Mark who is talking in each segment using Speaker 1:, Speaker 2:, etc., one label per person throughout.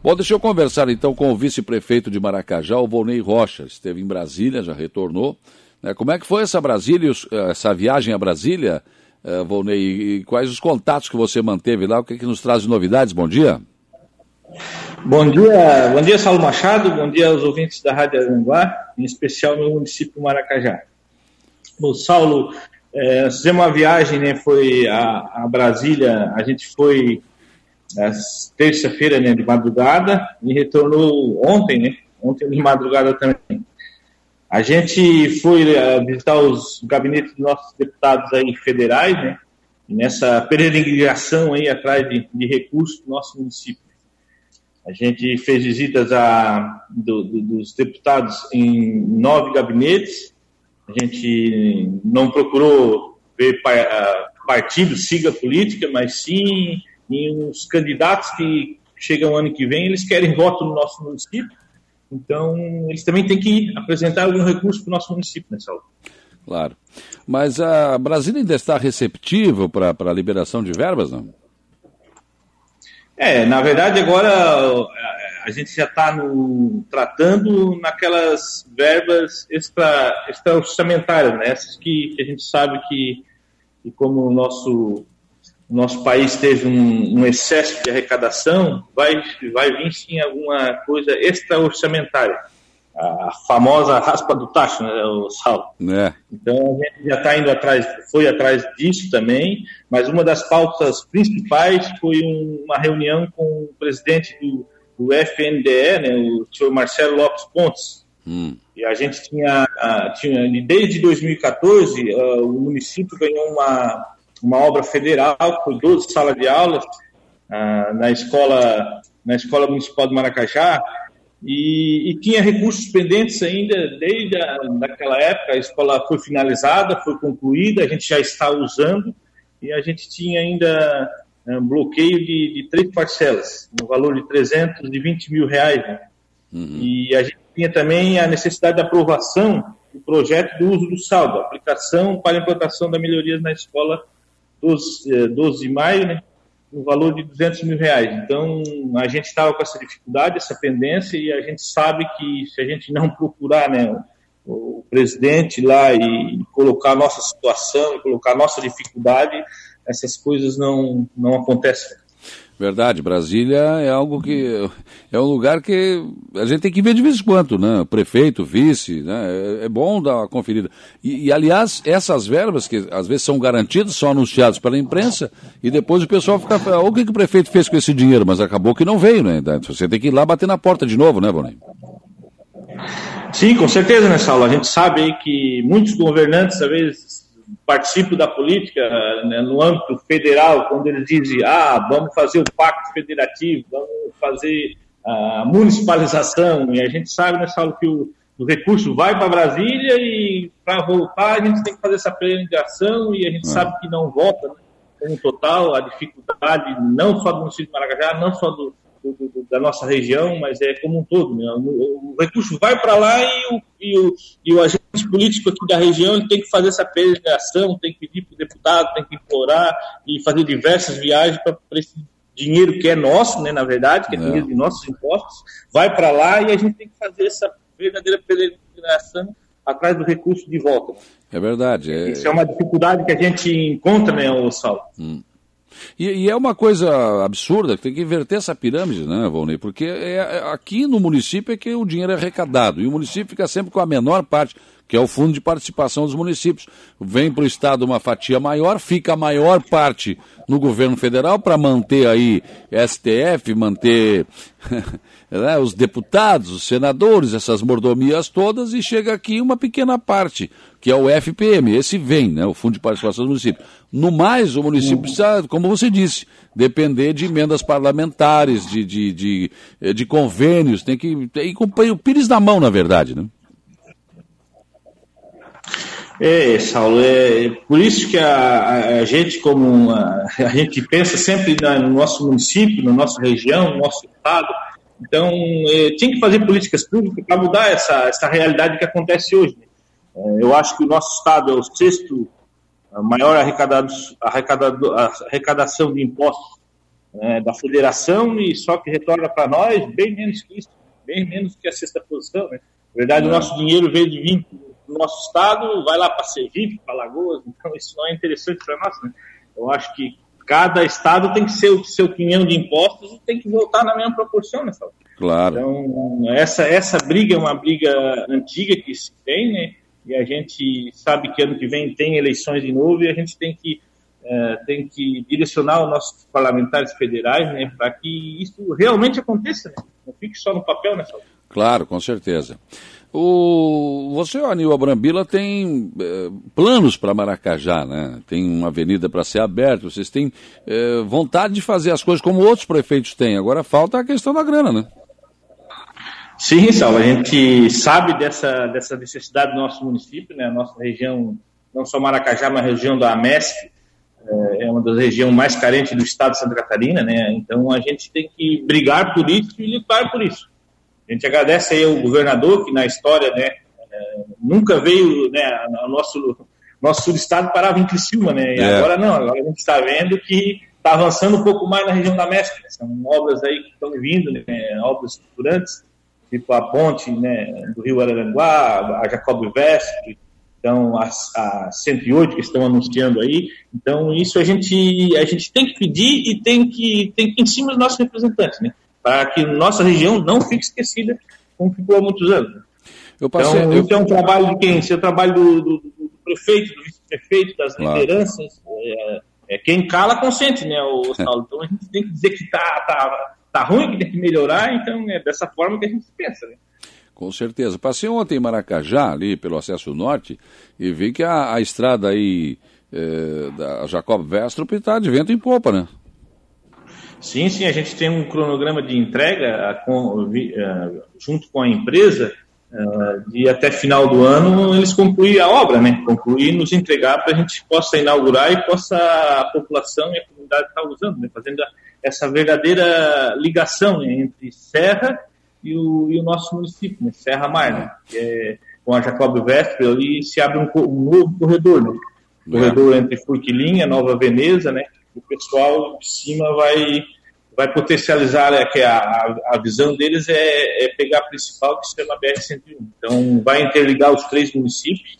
Speaker 1: Bom, deixa eu conversar então com o vice-prefeito de Maracajá, o Volney Rocha. Esteve em Brasília, já retornou. Né? Como é que foi essa Brasília, essa viagem a Brasília, uh, Volney? E quais os contatos que você manteve lá? O que, é que nos traz de novidades? Bom dia.
Speaker 2: Bom dia, bom dia, Saulo Machado. Bom dia aos ouvintes da Rádio Aranguá, em especial no município Maracajá. Bom, Saulo, é, fizemos uma viagem, né? Foi a, a Brasília. A gente foi terça-feira, né, de madrugada, e retornou ontem, né, ontem de madrugada também. A gente foi uh, visitar os gabinetes dos nossos deputados aí federais, né, nessa peregrinação aí atrás de, de recursos do nosso município. A gente fez visitas a, do, do, dos deputados em nove gabinetes. A gente não procurou ver partido, siga política, mas sim e os candidatos que chegam ano que vem, eles querem voto no nosso município, então eles também têm que apresentar algum recurso para o nosso município nessa hora.
Speaker 1: Claro. Mas a Brasília ainda está receptiva para a liberação de verbas, não?
Speaker 2: É, na verdade agora a gente já está tratando naquelas verbas extra, extra orçamentárias, né? essas que, que a gente sabe que, que como o nosso nosso país teve um, um, excesso de arrecadação, vai, vai vir sim alguma coisa extra-orçamentária. A famosa raspa do tacho, né, o sal. É. Então a gente já está indo atrás, foi atrás disso também, mas uma das pautas principais foi um, uma reunião com o presidente do, do FNDE, né, o senhor Marcelo Lopes Pontes. Hum. E a gente tinha, tinha desde 2014, uh, o município ganhou uma uma obra federal, foi 12 salas de aulas ah, na escola na escola municipal de Maracajá e, e, tinha recursos pendentes ainda desde a, daquela época. A escola foi finalizada, foi concluída, a gente já está usando e a gente tinha ainda um bloqueio de, de três parcelas, no valor de 320 mil reais. Né? Uhum. E a gente tinha também a necessidade da aprovação do projeto do uso do saldo, aplicação para a implantação da melhorias na escola 12, 12 de maio, né, no valor de 200 mil reais. Então, a gente estava com essa dificuldade, essa pendência, e a gente sabe que se a gente não procurar né, o, o presidente lá e colocar a nossa situação, colocar a nossa dificuldade, essas coisas não, não acontecem.
Speaker 1: Verdade, Brasília é algo que é um lugar que a gente tem que ver de vez em quando, né? Prefeito, vice, né? É, é bom dar uma conferida. E, e, aliás, essas verbas que às vezes são garantidas, são anunciadas pela imprensa e depois o pessoal fica, o que, que o prefeito fez com esse dinheiro? Mas acabou que não veio, né? Então, você tem que ir lá bater na porta de novo, né, Boninho?
Speaker 2: Sim, com certeza, né, Saulo? A gente sabe que muitos governantes, às vezes, participo da política né, no âmbito federal, quando eles dizem, ah, vamos fazer o pacto federativo, vamos fazer a municipalização, e a gente sabe, né, Saulo, que o, o recurso vai para Brasília e para voltar a gente tem que fazer essa peregrinação e a gente é. sabe que não volta, né, como total, a dificuldade não só do município de Maracajá, não só do, do, do, da nossa região, mas é como um todo. Né? O, o, recurso vai para lá e o, e, o, e o agente político aqui da região ele tem que fazer essa peregrinação, tem que pedir para o deputado, tem que implorar e fazer diversas viagens para esse dinheiro que é nosso, né, na verdade, que é, é. dinheiro de nossos impostos, vai para lá e a gente tem que fazer essa verdadeira peregrinação atrás do recurso de volta.
Speaker 1: É verdade.
Speaker 2: É... Isso é uma dificuldade que a gente encontra, né, Saulo? Hum.
Speaker 1: E, e, é uma coisa absurda, que tem que inverter essa pirâmide, né, Valnei? Porque é, é, aqui no município é que o dinheiro é arrecadado, e o município fica sempre com a menor parte, que é o fundo de participação dos municípios. Vem para o Estado uma fatia maior, fica a maior parte no governo federal para manter aí STF, manter né, os deputados, os senadores, essas mordomias todas, e chega aqui uma pequena parte, que é o FPM. Esse vem, né, o Fundo de Participação do Município. No mais, o município precisa, como você disse, depender de emendas parlamentares, de, de, de, de convênios, tem que ir com o pires na mão, na verdade, né?
Speaker 2: É, Saulo, é por isso que a, a gente, como a, a, gente pensa sempre na, no nosso município, na nossa região, no nosso estado, então é, tinha que fazer políticas públicas para mudar essa, essa realidade que acontece hoje. Né? É, eu acho que o nosso estado é o sexto maior arrecadado, arrecadado, arrecadação de impostos é, da federação e só que retorna para nós bem menos que isso, bem menos que a sexta posição. Né? Na verdade, o nosso dinheiro veio de vir do nosso estado, vai lá para Sergipe, para Lagoas, então isso não é interessante para nós. Né? Eu acho que cada estado tem que ser o seu quinhão de impostos e tem que voltar na mesma proporção né,
Speaker 1: Claro.
Speaker 2: Então, essa, essa briga é uma briga antiga que se tem, né? E a gente sabe que ano que vem tem eleições de novo e a gente tem que, é, tem que direcionar os nossos parlamentares federais, né? Para que isso realmente aconteça, né? Não fique só no papel, né?
Speaker 1: Claro, com certeza. O, você, Anil Abrambila, tem é, planos para Maracajá, né? Tem uma avenida para ser aberta, vocês têm é, vontade de fazer as coisas como outros prefeitos têm. Agora falta a questão da grana, né?
Speaker 2: Sim, Salva, a gente sabe dessa, dessa necessidade do nosso município, né? A nossa região, não só Maracajá, mas a região da AMESP, é, é uma das regiões mais carentes do estado de Santa Catarina, né? Então a gente tem que brigar por isso e lutar por isso. A gente agradece aí ao governador que na história, né, é, nunca veio, né, o nosso nosso sul-estado parava em Criciúma, né? E é. agora não, agora a gente está vendo que está avançando um pouco mais na região da Mestre. Né? São obras aí que estão vindo, né, obras estruturantes, tipo a ponte né, do Rio Araranguá, a Jacob Vestre, então a, a 108 que estão anunciando aí. Então isso a gente a gente tem que pedir e tem que tem que ir em cima dos nossos representantes, né? para que nossa região não fique esquecida como ficou há muitos anos. Eu passei, então, eu... isso é um trabalho de quem? Isso é um trabalho do, do, do prefeito, do vice-prefeito, das claro. lideranças. É, é, quem cala consente, né, o Saulo? Então a gente tem que dizer que tá, tá, tá ruim, que tem que melhorar, então é dessa forma que a gente pensa, né?
Speaker 1: Com certeza. Passei ontem em Maracajá, ali pelo acesso norte, e vi que a, a estrada aí é, da Jacob Vestrup está de vento em popa, né?
Speaker 2: Sim, sim, a gente tem um cronograma de entrega com, junto com a empresa de até final do ano eles concluir a obra, né? Concluir nos entregar para a gente possa inaugurar e possa a população e a comunidade estar usando, né? Fazendo essa verdadeira ligação né? entre Serra e o, e o, nosso município, né? Serra Mar, né? É, com a Jacob Vestre ali se abre um, um novo corredor, né? Corredor é. entre Furquilinha, Nova Veneza, né? o pessoal de cima vai, vai potencializar, é, que a, a visão deles é, é pegar a principal que se chama BR-101. Então, vai interligar os três municípios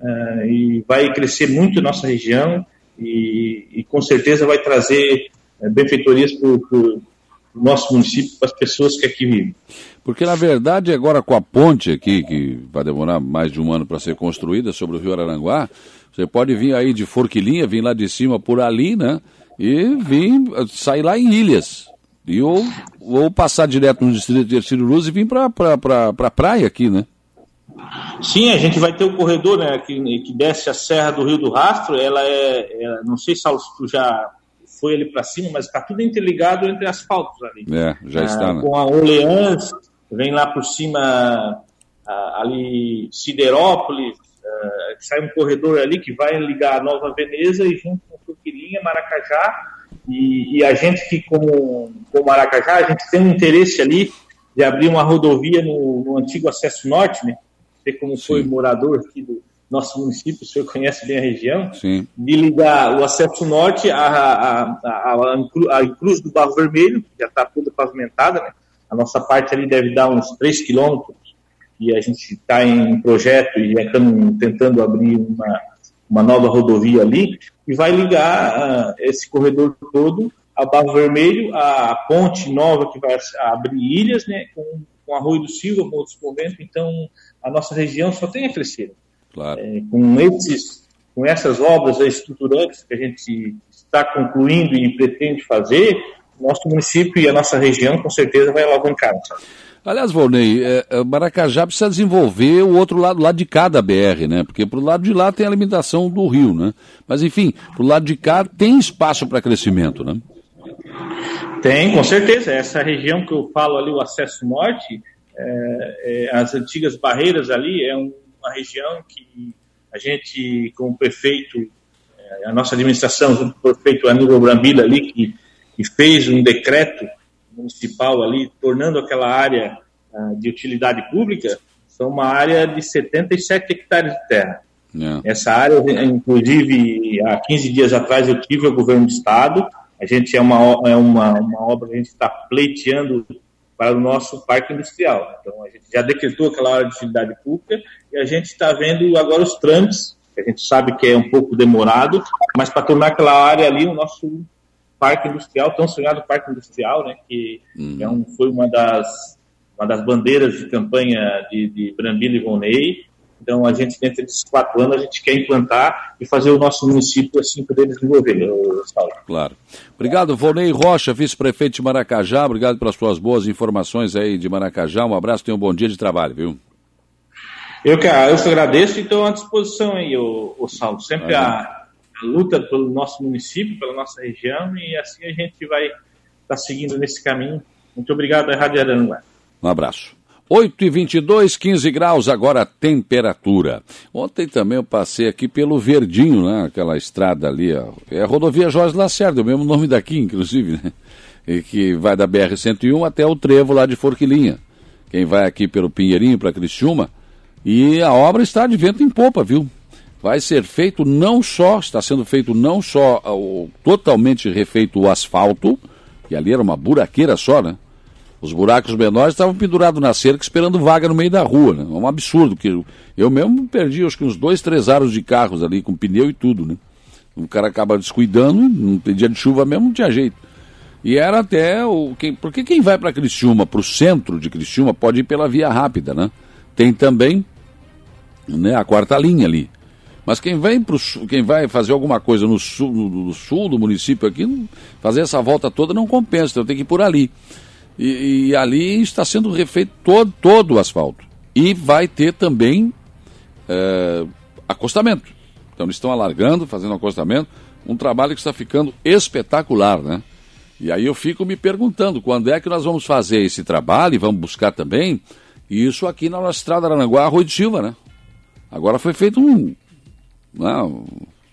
Speaker 2: uh, e vai crescer muito nossa região e, e com certeza vai trazer uh, benfeitorias para o nosso município, para as pessoas que aqui vivem.
Speaker 1: Porque, na verdade, agora com a ponte aqui, que vai demorar mais de um ano para ser construída sobre o Rio Araranguá, você pode vir aí de Forquilinha, vir lá de cima por ali, né? E vir, sair lá em Ilhas. E ou, ou passar direto no distrito de Ercílio Luz e vir para pra, pra, pra praia aqui, né?
Speaker 2: Sim, a gente vai ter o corredor né, que, que desce a Serra do Rio do Rastro. Ela é, é não sei se tu já foi ali para cima, mas está tudo interligado entre asfaltos ali.
Speaker 1: É, já está.
Speaker 2: Ah, né? Com a Orleans, vem lá por cima ah, ali Siderópolis, Uh, sai um corredor ali que vai ligar a Nova Veneza e junto Suquirinha, Maracajá. E, e, a gente que, como, como Maracajá, a gente tem um interesse ali de abrir uma rodovia no, no antigo acesso norte, né? Você como Sim. foi morador aqui do nosso município, o senhor conhece bem a região,
Speaker 1: Sim.
Speaker 2: de ligar o acesso norte à, à, à, à Cruz do Barro Vermelho, que já está toda pavimentada, né? A nossa parte ali deve dar uns 3 quilômetros e a gente está em projeto e estamos tentando abrir uma, uma nova rodovia ali, e vai ligar uh, esse corredor todo a Barro Vermelho, a ponte nova que vai abrir ilhas, né, com, com Arroio do Silva, com outros momentos, então a nossa região só tem a crescer.
Speaker 1: Claro.
Speaker 2: É, com, esses, com essas obras estruturantes que a gente está concluindo e pretende fazer, nosso município e a nossa região com certeza vai alavancar. Sabe?
Speaker 1: Aliás, Volney, é, é, Maracajá precisa desenvolver o outro lado, lado de cá da BR, né? Porque pro lado de lá tem a limitação do rio, né? Mas enfim, pro lado de cá tem espaço para crescimento, né?
Speaker 2: Tem, com certeza. Essa região que eu falo ali, o acesso norte, é, é, as antigas barreiras ali, é uma região que a gente, com o prefeito, é, a nossa administração, junto com o prefeito Aníbal Brambila ali, que, que fez um decreto municipal ali, tornando aquela área uh, de utilidade pública, são uma área de 77 hectares de terra. É. Essa área, inclusive, há 15 dias atrás eu tive o governo do estado, a gente é uma, é uma, uma obra que a gente está pleiteando para o nosso parque industrial. Então, a gente já decretou aquela hora de utilidade pública e a gente está vendo agora os trâmites, que a gente sabe que é um pouco demorado, mas para tornar aquela área ali o nosso parque industrial, tão sonhado parque industrial, né, que uhum. é um, foi uma das, uma das bandeiras de campanha de, de Brambila e Vonei, então, a gente, dentro desses quatro anos, a gente quer implantar e fazer o nosso município assim poder desenvolver, Saulo.
Speaker 1: Claro. Obrigado, Volney Rocha, vice-prefeito de Maracajá. Obrigado pelas suas boas informações aí de Maracajá. Um abraço, tenha um bom dia de trabalho, viu?
Speaker 2: Eu que, eu que agradeço e estou à disposição aí, o, o Saulo. Sempre a, a, luta pelo nosso município, pela nossa região e assim a gente vai estar tá seguindo nesse caminho. Muito obrigado, Rádio Aranguá.
Speaker 1: Um abraço. 8 e 22, 15 graus agora a temperatura. Ontem também eu passei aqui pelo Verdinho, né? Aquela estrada ali, ó. É a rodovia Jorge Lacerda, o mesmo nome daqui, inclusive, né? E que vai da BR-101 até o trevo lá de Forquilinha. Quem vai aqui pelo Pinheirinho para Criciúma. E a obra está de vento em popa, viu? Vai ser feito não só, está sendo feito não só o, totalmente refeito o asfalto, e ali era uma buraqueira só, né? Os buracos menores estavam pendurados na cerca esperando vaga no meio da rua, né? É um absurdo. que Eu, mesmo perdi acho que uns dois, três aros de carros ali, com pneu e tudo, né? O cara acaba descuidando, tem dia de chuva mesmo, não tinha jeito. E era até o. Quem, porque quem vai para Criciúma, para o centro de Criciúma, pode ir pela via rápida, né? Tem também né, a quarta linha ali. Mas quem vem pro, quem vai fazer alguma coisa no sul, no, sul do município aqui, fazer essa volta toda não compensa, então tem que ir por ali. E, e, ali está sendo refeito todo, todo o asfalto. E vai ter também é, acostamento. Então eles estão alargando, fazendo acostamento, um trabalho que está ficando espetacular, né? E aí eu fico me perguntando quando é que nós vamos fazer esse trabalho e vamos buscar também isso aqui na nossa estrada Aranguá, Rui de Silva, né? Agora foi feito um. Não,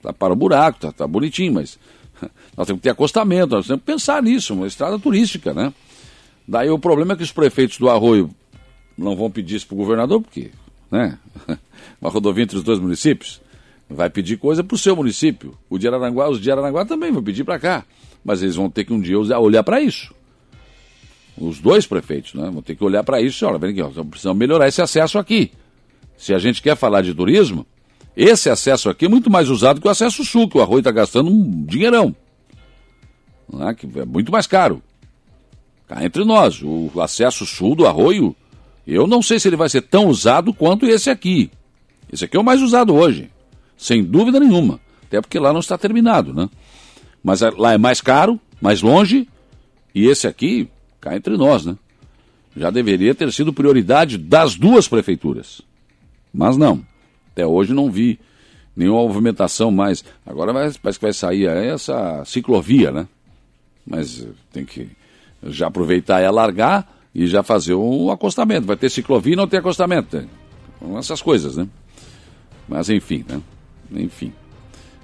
Speaker 1: tá para o buraco, tá, tá bonitinho, mas nós temos que ter acostamento, nós temos que pensar nisso, uma estrada turística, né? Daí o problema é que os prefeitos do Arroio não vão pedir isso para o governador, porque, né? Uma rodovia entre os dois municípios vai pedir coisa para o seu município. O de Araranguá, os de Araranguá também vão pedir para cá. Mas eles vão ter que um dia olhar para isso. Os dois prefeitos, né? Vão ter que olhar para isso. Olha, vem aqui, ó, precisamos melhorar esse acesso aqui. Se a gente quer falar de turismo, esse acesso aqui é muito mais usado que o acesso sul, que o Arroio está gastando um dinheirão. Né? Que é muito mais caro. Cá entre nós, o acesso sul do arroio, eu não sei se ele vai ser tão usado quanto esse aqui. Esse aqui é o mais usado hoje, sem dúvida nenhuma. Até porque lá não está terminado, né? Mas é, lá é mais caro, mais longe, e esse aqui, cá entre nós, né? Já deveria ter sido prioridade das duas prefeituras. Mas não. Até hoje não vi nenhuma movimentação mais. Agora parece que vai sair essa ciclovia, né? Mas tem que já aproveitar e alargar e já fazer um acostamento. Vai ter ciclovia e não tem acostamento. Essas coisas, né? Mas enfim, né? Enfim.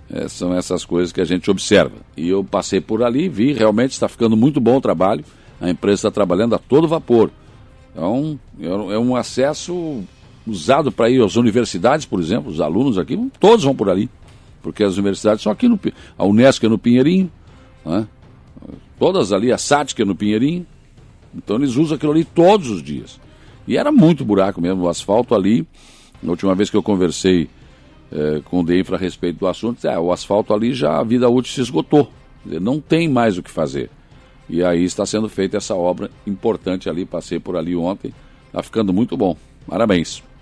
Speaker 1: É, são essas coisas que a gente observa. E eu passei por ali, vi, realmente está ficando muito bom o trabalho. A empresa está trabalhando a todo vapor. Então, é um acesso usado para ir às universidades, por exemplo, os alunos aqui, todos vão por ali. Porque as universidades são aqui no. A Unesco é no Pinheirinho, né? Todas ali, a Sática no Pinheirinho. Então eles usam aquilo ali todos os dias. E era muito buraco mesmo, o asfalto ali. Na última vez que eu conversei é, com o DEINFRA a respeito do assunto, é, o asfalto ali já a vida útil se esgotou. Dizer, não tem mais o que fazer. E aí está sendo feita essa obra importante ali, passei por ali ontem. Está ficando muito bom. Parabéns.